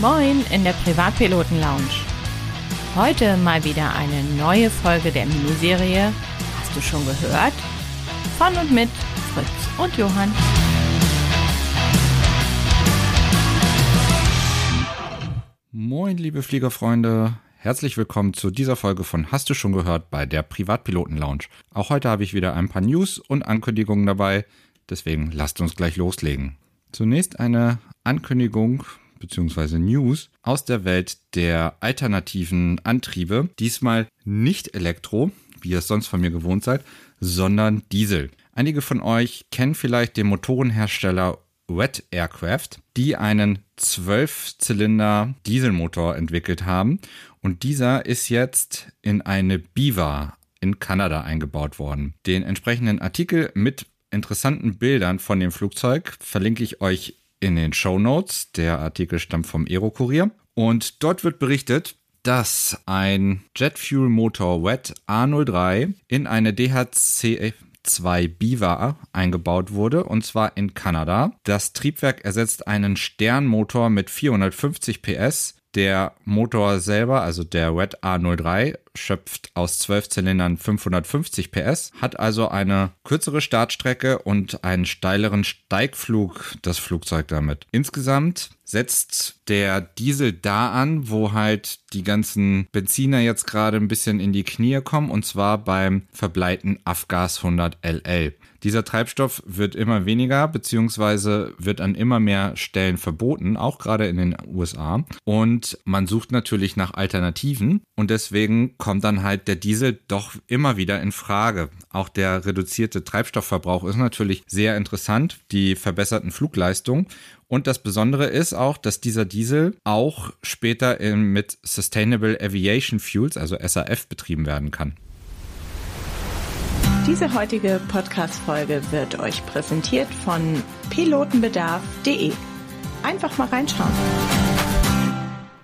Moin in der Privatpiloten-Lounge. Heute mal wieder eine neue Folge der Miniserie Hast du schon gehört? Von und mit Fritz und Johann. Moin, liebe Fliegerfreunde. Herzlich willkommen zu dieser Folge von Hast du schon gehört bei der Privatpiloten Lounge. Auch heute habe ich wieder ein paar News und Ankündigungen dabei, deswegen lasst uns gleich loslegen. Zunächst eine Ankündigung bzw. News aus der Welt der alternativen Antriebe. Diesmal nicht Elektro, wie ihr es sonst von mir gewohnt seid, sondern Diesel. Einige von euch kennen vielleicht den Motorenhersteller Wet Aircraft, die einen 12-Zylinder Dieselmotor entwickelt haben und dieser ist jetzt in eine Biva in Kanada eingebaut worden. Den entsprechenden Artikel mit interessanten Bildern von dem Flugzeug verlinke ich euch in den Show Notes. Der Artikel stammt vom Aero-Kurier. Und dort wird berichtet, dass ein Jet Fuel Motor WET A03 in eine DHC 2 Biva eingebaut wurde, und zwar in Kanada. Das Triebwerk ersetzt einen Sternmotor mit 450 PS der Motor selber, also der Red A03, schöpft aus 12 Zylindern 550 PS, hat also eine kürzere Startstrecke und einen steileren Steigflug, das Flugzeug damit. Insgesamt setzt der Diesel da an, wo halt die ganzen Benziner jetzt gerade ein bisschen in die Knie kommen, und zwar beim verbleiten Afgas 100 LL. Dieser Treibstoff wird immer weniger, beziehungsweise wird an immer mehr Stellen verboten, auch gerade in den USA. Und man sucht natürlich nach Alternativen und deswegen kommt dann halt der Diesel doch immer wieder in Frage. Auch der reduzierte Treibstoffverbrauch ist natürlich sehr interessant, die verbesserten Flugleistungen. Und das Besondere ist auch, dass dieser Diesel auch später mit Sustainable Aviation Fuels, also SAF, betrieben werden kann. Diese heutige Podcast-Folge wird euch präsentiert von pilotenbedarf.de. Einfach mal reinschauen.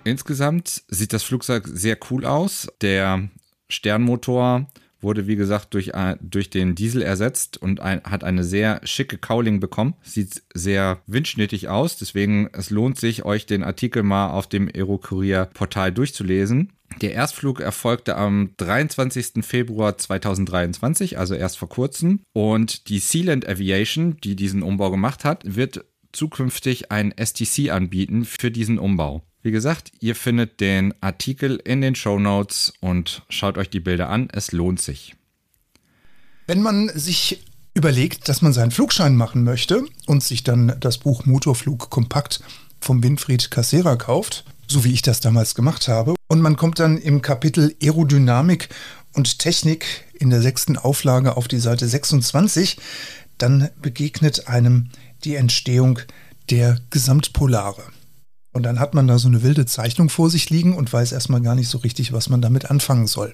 Insgesamt sieht das Flugzeug sehr cool aus. Der Sternmotor wurde, wie gesagt, durch, durch den Diesel ersetzt und ein, hat eine sehr schicke Cowling bekommen. Sieht sehr windschnittig aus, deswegen es lohnt sich, euch den Artikel mal auf dem Aero-Kurier-Portal durchzulesen. Der Erstflug erfolgte am 23. Februar 2023, also erst vor kurzem. Und die Sealand Aviation, die diesen Umbau gemacht hat, wird zukünftig ein STC anbieten für diesen Umbau. Wie gesagt, ihr findet den Artikel in den Show Notes und schaut euch die Bilder an. Es lohnt sich. Wenn man sich überlegt, dass man seinen Flugschein machen möchte und sich dann das Buch Motorflug kompakt vom Winfried Cassera kauft, so wie ich das damals gemacht habe, und man kommt dann im Kapitel Aerodynamik und Technik in der sechsten Auflage auf die Seite 26, dann begegnet einem die Entstehung der Gesamtpolare. Und dann hat man da so eine wilde Zeichnung vor sich liegen und weiß erstmal gar nicht so richtig, was man damit anfangen soll.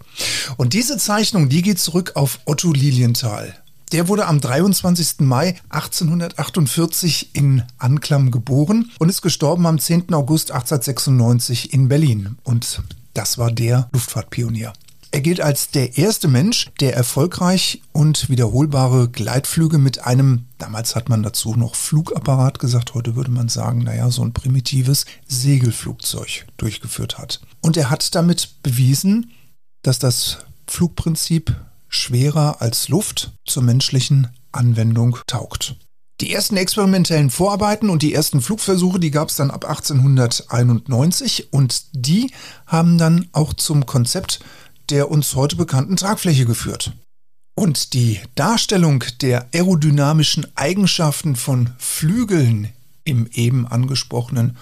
Und diese Zeichnung, die geht zurück auf Otto Lilienthal. Der wurde am 23. Mai 1848 in Anklam geboren und ist gestorben am 10. August 1896 in Berlin. Und das war der Luftfahrtpionier. Er gilt als der erste Mensch, der erfolgreich und wiederholbare Gleitflüge mit einem, damals hat man dazu noch Flugapparat gesagt, heute würde man sagen, naja, so ein primitives Segelflugzeug durchgeführt hat. Und er hat damit bewiesen, dass das Flugprinzip schwerer als Luft zur menschlichen Anwendung taugt. Die ersten experimentellen Vorarbeiten und die ersten Flugversuche, die gab es dann ab 1891 und die haben dann auch zum Konzept der uns heute bekannten Tragfläche geführt. Und die Darstellung der aerodynamischen Eigenschaften von Flügeln im eben angesprochenen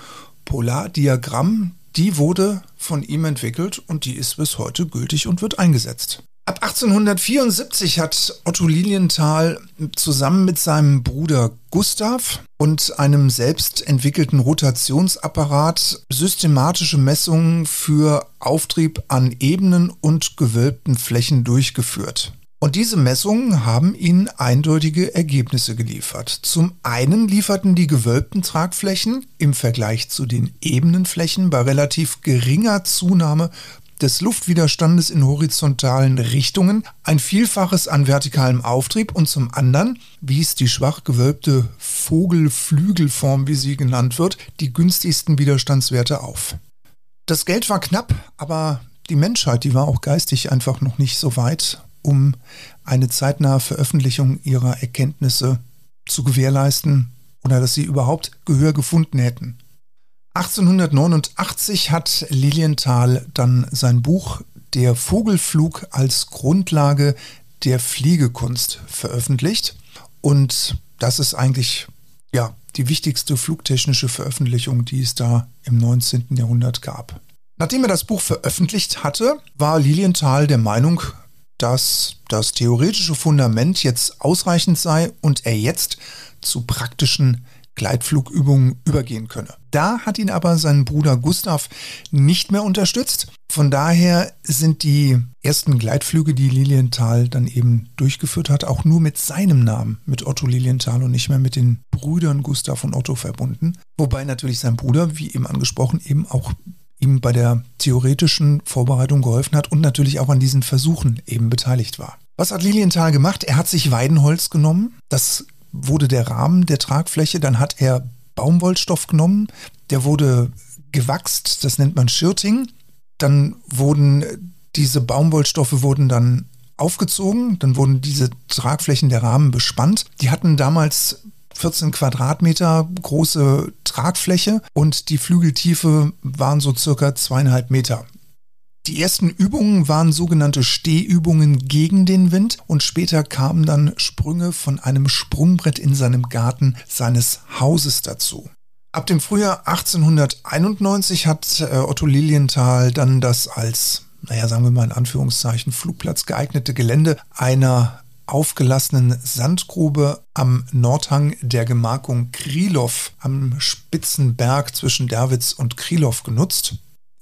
Polardiagramm, die wurde von ihm entwickelt und die ist bis heute gültig und wird eingesetzt. Ab 1874 hat Otto Lilienthal zusammen mit seinem Bruder Gustav und einem selbst entwickelten Rotationsapparat systematische Messungen für Auftrieb an ebenen und gewölbten Flächen durchgeführt. Und diese Messungen haben ihnen eindeutige Ergebnisse geliefert. Zum einen lieferten die gewölbten Tragflächen im Vergleich zu den ebenen Flächen bei relativ geringer Zunahme des Luftwiderstandes in horizontalen Richtungen, ein Vielfaches an vertikalem Auftrieb und zum anderen wies die schwach gewölbte Vogelflügelform, wie sie genannt wird, die günstigsten Widerstandswerte auf. Das Geld war knapp, aber die Menschheit, die war auch geistig einfach noch nicht so weit, um eine zeitnahe Veröffentlichung ihrer Erkenntnisse zu gewährleisten oder dass sie überhaupt Gehör gefunden hätten. 1889 hat Lilienthal dann sein Buch Der Vogelflug als Grundlage der Fliegekunst veröffentlicht und das ist eigentlich ja die wichtigste flugtechnische Veröffentlichung, die es da im 19. Jahrhundert gab. Nachdem er das Buch veröffentlicht hatte, war Lilienthal der Meinung, dass das theoretische Fundament jetzt ausreichend sei und er jetzt zu praktischen Gleitflugübungen übergehen könne. Da hat ihn aber sein Bruder Gustav nicht mehr unterstützt. Von daher sind die ersten Gleitflüge, die Lilienthal dann eben durchgeführt hat, auch nur mit seinem Namen, mit Otto Lilienthal und nicht mehr mit den Brüdern Gustav und Otto verbunden. Wobei natürlich sein Bruder, wie eben angesprochen, eben auch ihm bei der theoretischen Vorbereitung geholfen hat und natürlich auch an diesen Versuchen eben beteiligt war. Was hat Lilienthal gemacht? Er hat sich Weidenholz genommen. Das wurde der Rahmen der Tragfläche. Dann hat er Baumwollstoff genommen. Der wurde gewachst. Das nennt man Schirting. Dann wurden diese Baumwollstoffe wurden dann aufgezogen. Dann wurden diese Tragflächen der Rahmen bespannt. Die hatten damals 14 Quadratmeter große Tragfläche und die Flügeltiefe waren so circa zweieinhalb Meter. Die ersten Übungen waren sogenannte Stehübungen gegen den Wind und später kamen dann Sprünge von einem Sprungbrett in seinem Garten seines Hauses dazu. Ab dem Frühjahr 1891 hat äh, Otto Lilienthal dann das als, naja, sagen wir mal in Anführungszeichen, Flugplatz geeignete Gelände einer aufgelassenen Sandgrube am Nordhang der Gemarkung Krylov am Spitzenberg zwischen Derwitz und Krylov genutzt.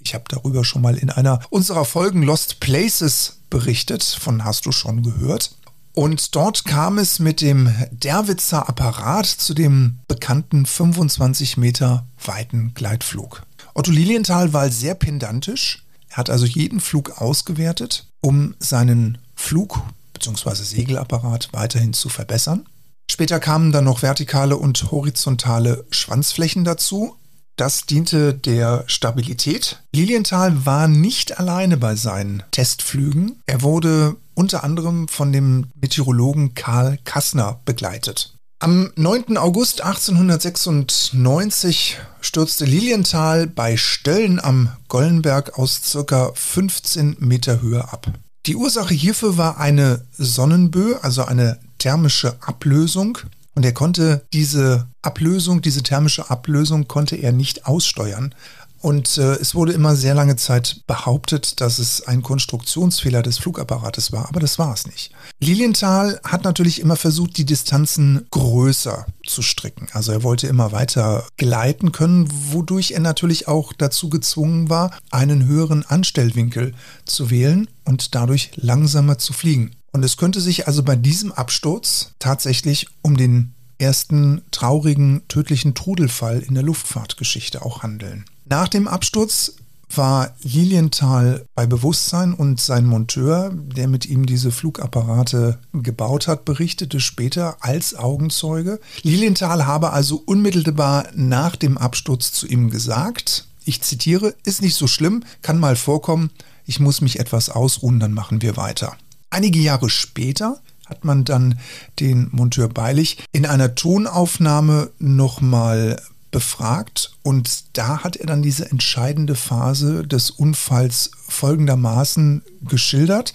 Ich habe darüber schon mal in einer unserer Folgen Lost Places berichtet, von hast du schon gehört. Und dort kam es mit dem Derwitzer Apparat zu dem bekannten 25 Meter weiten Gleitflug. Otto Lilienthal war sehr pedantisch. Er hat also jeden Flug ausgewertet, um seinen Flug bzw. Segelapparat weiterhin zu verbessern. Später kamen dann noch vertikale und horizontale Schwanzflächen dazu. Das diente der Stabilität. Lilienthal war nicht alleine bei seinen Testflügen. Er wurde unter anderem von dem Meteorologen Karl Kassner begleitet. Am 9. August 1896 stürzte Lilienthal bei Stöllen am Gollenberg aus ca. 15 Meter Höhe ab. Die Ursache hierfür war eine Sonnenböe, also eine thermische Ablösung. Und er konnte diese Ablösung, diese thermische Ablösung konnte er nicht aussteuern. Und äh, es wurde immer sehr lange Zeit behauptet, dass es ein Konstruktionsfehler des Flugapparates war, aber das war es nicht. Lilienthal hat natürlich immer versucht, die Distanzen größer zu stricken. Also er wollte immer weiter gleiten können, wodurch er natürlich auch dazu gezwungen war, einen höheren Anstellwinkel zu wählen und dadurch langsamer zu fliegen. Und es könnte sich also bei diesem Absturz tatsächlich um den ersten traurigen, tödlichen Trudelfall in der Luftfahrtgeschichte auch handeln. Nach dem Absturz war Lilienthal bei Bewusstsein und sein Monteur, der mit ihm diese Flugapparate gebaut hat, berichtete später als Augenzeuge. Lilienthal habe also unmittelbar nach dem Absturz zu ihm gesagt, ich zitiere, ist nicht so schlimm, kann mal vorkommen, ich muss mich etwas ausruhen, dann machen wir weiter. Einige Jahre später hat man dann den Monteur Beilich in einer Tonaufnahme nochmal befragt und da hat er dann diese entscheidende Phase des Unfalls folgendermaßen geschildert.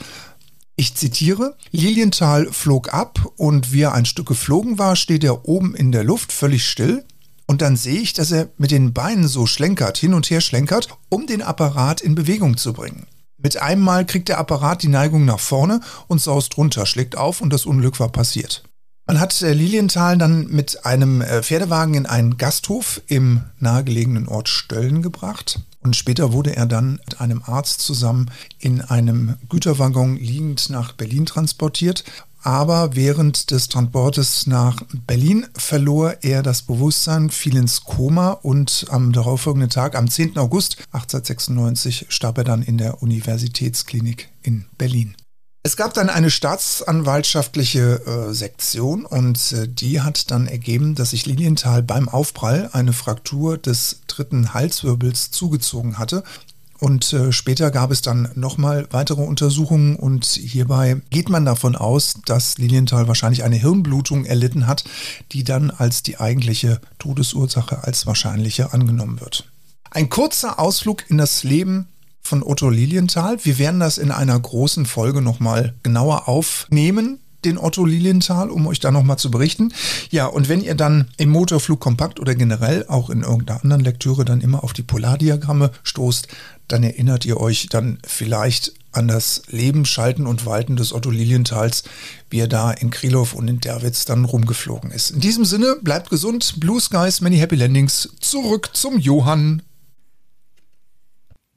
Ich zitiere, Lilienthal flog ab und wie er ein Stück geflogen war, steht er oben in der Luft völlig still und dann sehe ich, dass er mit den Beinen so schlenkert, hin und her schlenkert, um den Apparat in Bewegung zu bringen. Mit einem Mal kriegt der Apparat die Neigung nach vorne und saust runter, schlägt auf und das Unglück war passiert. Man hat äh, Lilienthal dann mit einem äh, Pferdewagen in einen Gasthof im nahegelegenen Ort Stöllen gebracht. Und später wurde er dann mit einem Arzt zusammen in einem Güterwaggon liegend nach Berlin transportiert. Aber während des Transportes nach Berlin verlor er das Bewusstsein, fiel ins Koma und am darauffolgenden Tag, am 10. August 1896, starb er dann in der Universitätsklinik in Berlin. Es gab dann eine staatsanwaltschaftliche äh, Sektion und äh, die hat dann ergeben, dass sich Lilienthal beim Aufprall eine Fraktur des dritten Halswirbels zugezogen hatte. Und äh, später gab es dann nochmal weitere Untersuchungen und hierbei geht man davon aus, dass Lilienthal wahrscheinlich eine Hirnblutung erlitten hat, die dann als die eigentliche Todesursache als wahrscheinliche angenommen wird. Ein kurzer Ausflug in das Leben von Otto Lilienthal. Wir werden das in einer großen Folge nochmal genauer aufnehmen, den Otto Lilienthal, um euch da nochmal zu berichten. Ja, und wenn ihr dann im Motorflug kompakt oder generell auch in irgendeiner anderen Lektüre dann immer auf die Polardiagramme stoßt, dann erinnert ihr euch dann vielleicht an das Leben, Schalten und Walten des Otto Lilienthals, wie er da in Krylov und in Derwitz dann rumgeflogen ist. In diesem Sinne, bleibt gesund, Blue Skies, many happy landings, zurück zum Johann.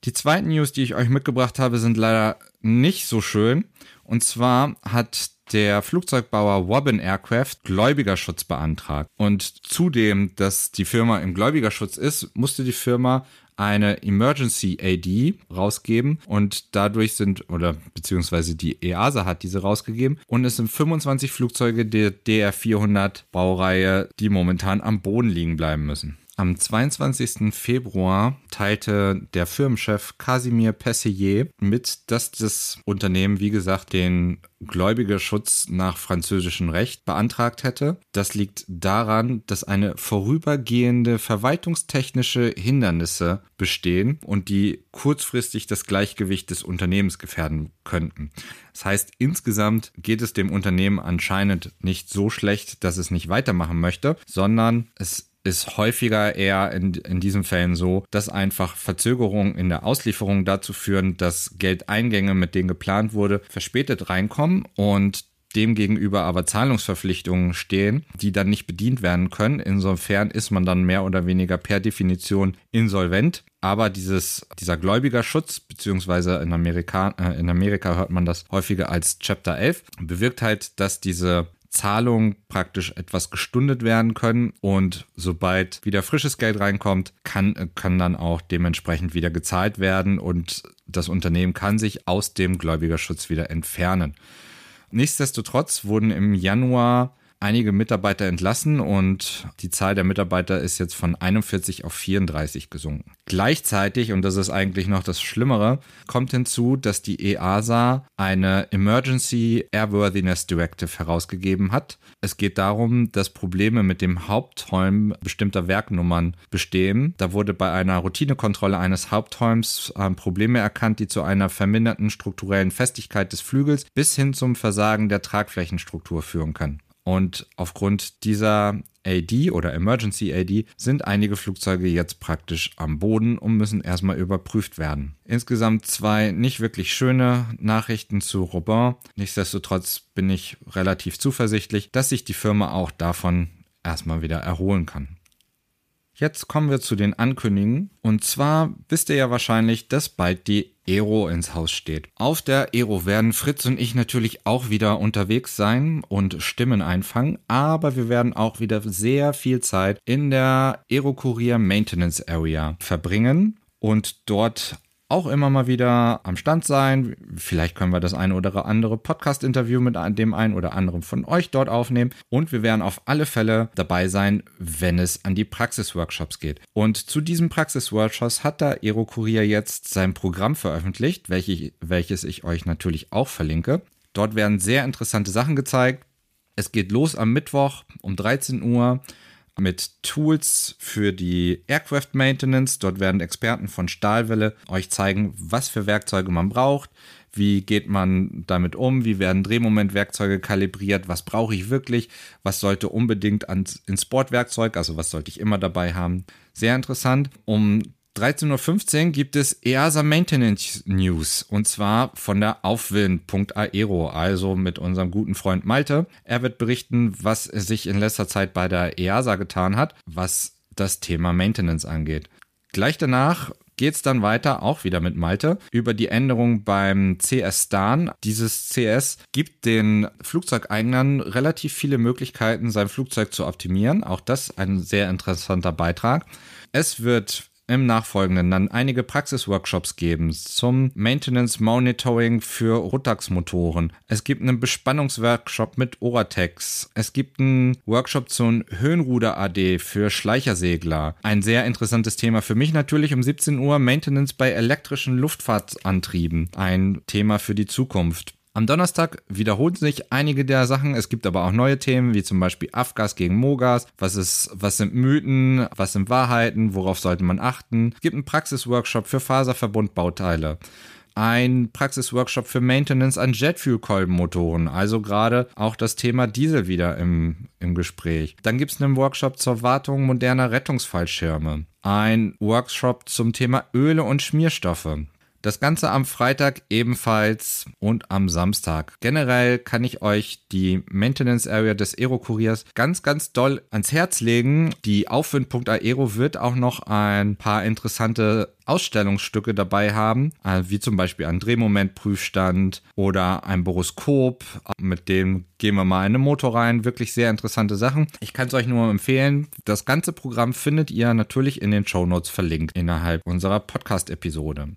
Die zweiten News, die ich euch mitgebracht habe, sind leider nicht so schön. Und zwar hat der Flugzeugbauer Wobbin Aircraft Gläubigerschutz beantragt. Und zudem, dass die Firma im Gläubigerschutz ist, musste die Firma eine Emergency AD rausgeben und dadurch sind, oder beziehungsweise die EASA hat diese rausgegeben und es sind 25 Flugzeuge der DR400 Baureihe, die momentan am Boden liegen bleiben müssen. Am 22. Februar teilte der Firmenchef Casimir Pessier mit, dass das Unternehmen, wie gesagt, den Gläubigerschutz nach französischem Recht beantragt hätte. Das liegt daran, dass eine vorübergehende verwaltungstechnische Hindernisse bestehen und die kurzfristig das Gleichgewicht des Unternehmens gefährden könnten. Das heißt, insgesamt geht es dem Unternehmen anscheinend nicht so schlecht, dass es nicht weitermachen möchte, sondern es ist häufiger eher in, in diesen Fällen so, dass einfach Verzögerungen in der Auslieferung dazu führen, dass Geldeingänge, mit denen geplant wurde, verspätet reinkommen und demgegenüber aber Zahlungsverpflichtungen stehen, die dann nicht bedient werden können. Insofern ist man dann mehr oder weniger per Definition insolvent. Aber dieses, dieser Gläubigerschutz, beziehungsweise in Amerika, äh, in Amerika hört man das häufiger als Chapter 11, bewirkt halt, dass diese Zahlungen praktisch etwas gestundet werden können und sobald wieder frisches Geld reinkommt, kann, kann dann auch dementsprechend wieder gezahlt werden und das Unternehmen kann sich aus dem Gläubigerschutz wieder entfernen. Nichtsdestotrotz wurden im Januar einige Mitarbeiter entlassen und die Zahl der Mitarbeiter ist jetzt von 41 auf 34 gesunken. Gleichzeitig, und das ist eigentlich noch das Schlimmere, kommt hinzu, dass die EASA eine Emergency Airworthiness Directive herausgegeben hat. Es geht darum, dass Probleme mit dem Hauptholm bestimmter Werknummern bestehen. Da wurde bei einer Routinekontrolle eines Hauptholms äh, Probleme erkannt, die zu einer verminderten strukturellen Festigkeit des Flügels bis hin zum Versagen der Tragflächenstruktur führen können. Und aufgrund dieser AD oder Emergency AD sind einige Flugzeuge jetzt praktisch am Boden und müssen erstmal überprüft werden. Insgesamt zwei nicht wirklich schöne Nachrichten zu Robin. Nichtsdestotrotz bin ich relativ zuversichtlich, dass sich die Firma auch davon erstmal wieder erholen kann. Jetzt kommen wir zu den Ankündigungen. Und zwar wisst ihr ja wahrscheinlich, dass bald die Aero ins Haus steht. Auf der Aero werden Fritz und ich natürlich auch wieder unterwegs sein und Stimmen einfangen, aber wir werden auch wieder sehr viel Zeit in der Aero Courier Maintenance Area verbringen und dort auch immer mal wieder am Stand sein. Vielleicht können wir das eine oder andere Podcast-Interview mit dem einen oder anderen von euch dort aufnehmen. Und wir werden auf alle Fälle dabei sein, wenn es an die Praxisworkshops geht. Und zu diesen Praxisworkshops hat der Aero Kurier jetzt sein Programm veröffentlicht, welches ich euch natürlich auch verlinke. Dort werden sehr interessante Sachen gezeigt. Es geht los am Mittwoch um 13 Uhr mit Tools für die Aircraft Maintenance. Dort werden Experten von Stahlwelle euch zeigen, was für Werkzeuge man braucht, wie geht man damit um, wie werden Drehmomentwerkzeuge kalibriert, was brauche ich wirklich, was sollte unbedingt ins Sportwerkzeug, also was sollte ich immer dabei haben. Sehr interessant. Um 13.15 Uhr gibt es EASA Maintenance News und zwar von der Aufwind.aero, also mit unserem guten Freund Malte. Er wird berichten, was sich in letzter Zeit bei der EASA getan hat, was das Thema Maintenance angeht. Gleich danach geht es dann weiter, auch wieder mit Malte, über die Änderung beim CS Stan. Dieses CS gibt den Flugzeugeignern relativ viele Möglichkeiten, sein Flugzeug zu optimieren. Auch das ein sehr interessanter Beitrag. Es wird im Nachfolgenden dann einige Praxisworkshops geben zum Maintenance Monitoring für Rotax-Motoren. Es gibt einen Bespannungsworkshop mit Oratex. Es gibt einen Workshop zum Höhenruder AD für Schleichersegler. Ein sehr interessantes Thema für mich natürlich um 17 Uhr Maintenance bei elektrischen Luftfahrtantrieben. Ein Thema für die Zukunft. Am Donnerstag wiederholen sich einige der Sachen. Es gibt aber auch neue Themen, wie zum Beispiel Afgas gegen Mogas. Was ist, was sind Mythen? Was sind Wahrheiten? Worauf sollte man achten? Es gibt einen Praxisworkshop für Faserverbundbauteile ein Praxisworkshop für Maintenance an Jetfuel-Kolbenmotoren. Also gerade auch das Thema Diesel wieder im, im Gespräch. Dann gibt es einen Workshop zur Wartung moderner Rettungsfallschirme. Ein Workshop zum Thema Öle und Schmierstoffe. Das Ganze am Freitag ebenfalls und am Samstag. Generell kann ich euch die Maintenance Area des Aero Kuriers ganz, ganz doll ans Herz legen. Die Aufwind.aero wird auch noch ein paar interessante Ausstellungsstücke dabei haben, äh, wie zum Beispiel ein Drehmomentprüfstand oder ein Boroskop. Mit dem gehen wir mal in den Motor rein. Wirklich sehr interessante Sachen. Ich kann es euch nur empfehlen. Das ganze Programm findet ihr natürlich in den Show Notes verlinkt innerhalb unserer Podcast-Episode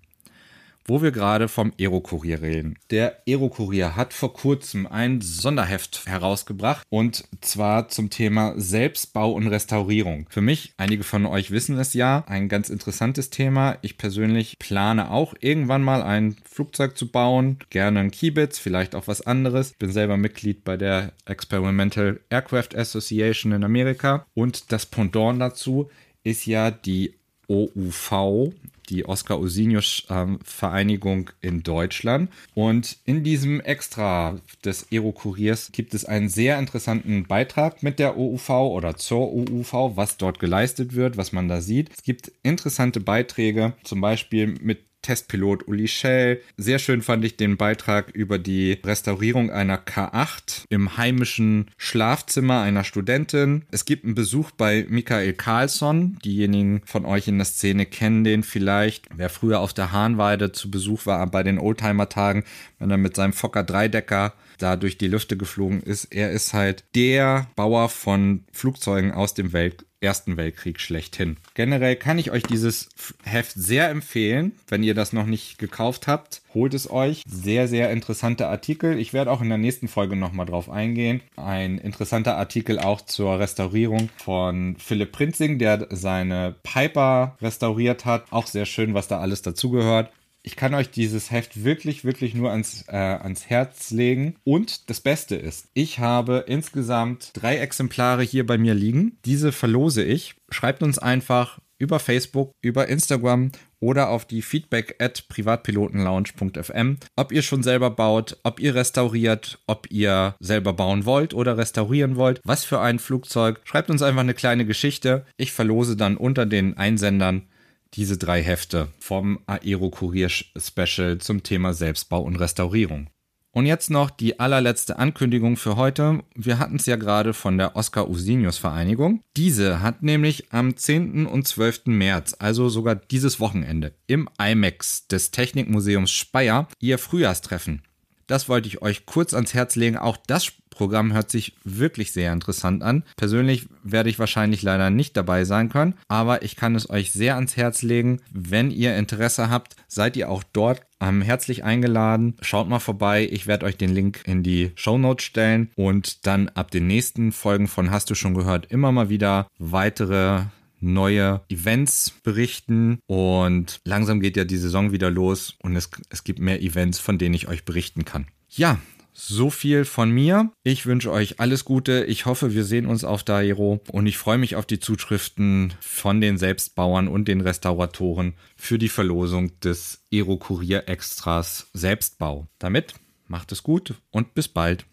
wo wir gerade vom Aerokurier reden. Der Aerokurier hat vor kurzem ein Sonderheft herausgebracht und zwar zum Thema Selbstbau und Restaurierung. Für mich, einige von euch wissen es ja, ein ganz interessantes Thema. Ich persönlich plane auch irgendwann mal ein Flugzeug zu bauen, gerne ein Kibitz, vielleicht auch was anderes. Bin selber Mitglied bei der Experimental Aircraft Association in Amerika und das Pendant dazu ist ja die OUV, die Oscar Osinius Vereinigung in Deutschland. Und in diesem Extra des Aero-Kuriers gibt es einen sehr interessanten Beitrag mit der OUV oder zur OUV, was dort geleistet wird, was man da sieht. Es gibt interessante Beiträge, zum Beispiel mit Testpilot Uli Schell. Sehr schön fand ich den Beitrag über die Restaurierung einer K8 im heimischen Schlafzimmer einer Studentin. Es gibt einen Besuch bei Michael Carlsson. Diejenigen von euch in der Szene kennen den vielleicht. Wer früher auf der Hahnweide zu Besuch war bei den Oldtimer-Tagen, wenn er mit seinem Fokker Dreidecker da durch die Lüfte geflogen ist. Er ist halt der Bauer von Flugzeugen aus dem Welt Ersten Weltkrieg schlechthin. Generell kann ich euch dieses Heft sehr empfehlen. Wenn ihr das noch nicht gekauft habt, holt es euch. Sehr, sehr interessante Artikel. Ich werde auch in der nächsten Folge nochmal drauf eingehen. Ein interessanter Artikel auch zur Restaurierung von Philipp Prinzing, der seine Piper restauriert hat. Auch sehr schön, was da alles dazugehört ich kann euch dieses Heft wirklich, wirklich nur ans, äh, ans Herz legen. Und das Beste ist, ich habe insgesamt drei Exemplare hier bei mir liegen. Diese verlose ich. Schreibt uns einfach über Facebook, über Instagram oder auf die feedback at privatpilotenlounge.fm, ob ihr schon selber baut, ob ihr restauriert, ob ihr selber bauen wollt oder restaurieren wollt, was für ein Flugzeug. Schreibt uns einfach eine kleine Geschichte. Ich verlose dann unter den Einsendern diese drei Hefte vom Aero Kurier Special zum Thema Selbstbau und Restaurierung. Und jetzt noch die allerletzte Ankündigung für heute. Wir hatten es ja gerade von der Oscar Usinius Vereinigung. Diese hat nämlich am 10. und 12. März, also sogar dieses Wochenende, im IMAX des Technikmuseums Speyer ihr Frühjahrstreffen. Das wollte ich euch kurz ans Herz legen. Auch das Programm hört sich wirklich sehr interessant an. Persönlich werde ich wahrscheinlich leider nicht dabei sein können, aber ich kann es euch sehr ans Herz legen. Wenn ihr Interesse habt, seid ihr auch dort ähm, herzlich eingeladen. Schaut mal vorbei. Ich werde euch den Link in die Show Notes stellen und dann ab den nächsten Folgen von Hast du schon gehört immer mal wieder weitere neue Events berichten und langsam geht ja die Saison wieder los und es, es gibt mehr Events, von denen ich euch berichten kann. Ja, so viel von mir. Ich wünsche euch alles Gute. Ich hoffe, wir sehen uns auf Dairo und ich freue mich auf die Zuschriften von den Selbstbauern und den Restauratoren für die Verlosung des Aero Kurier Extras Selbstbau. Damit macht es gut und bis bald.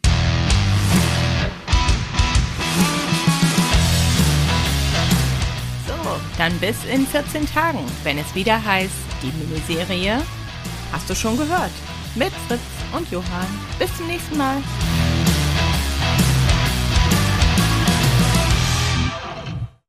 Dann bis in 14 Tagen, wenn es wieder heißt, die Miniserie Hast du schon gehört? Mit Fritz und Johann. Bis zum nächsten Mal.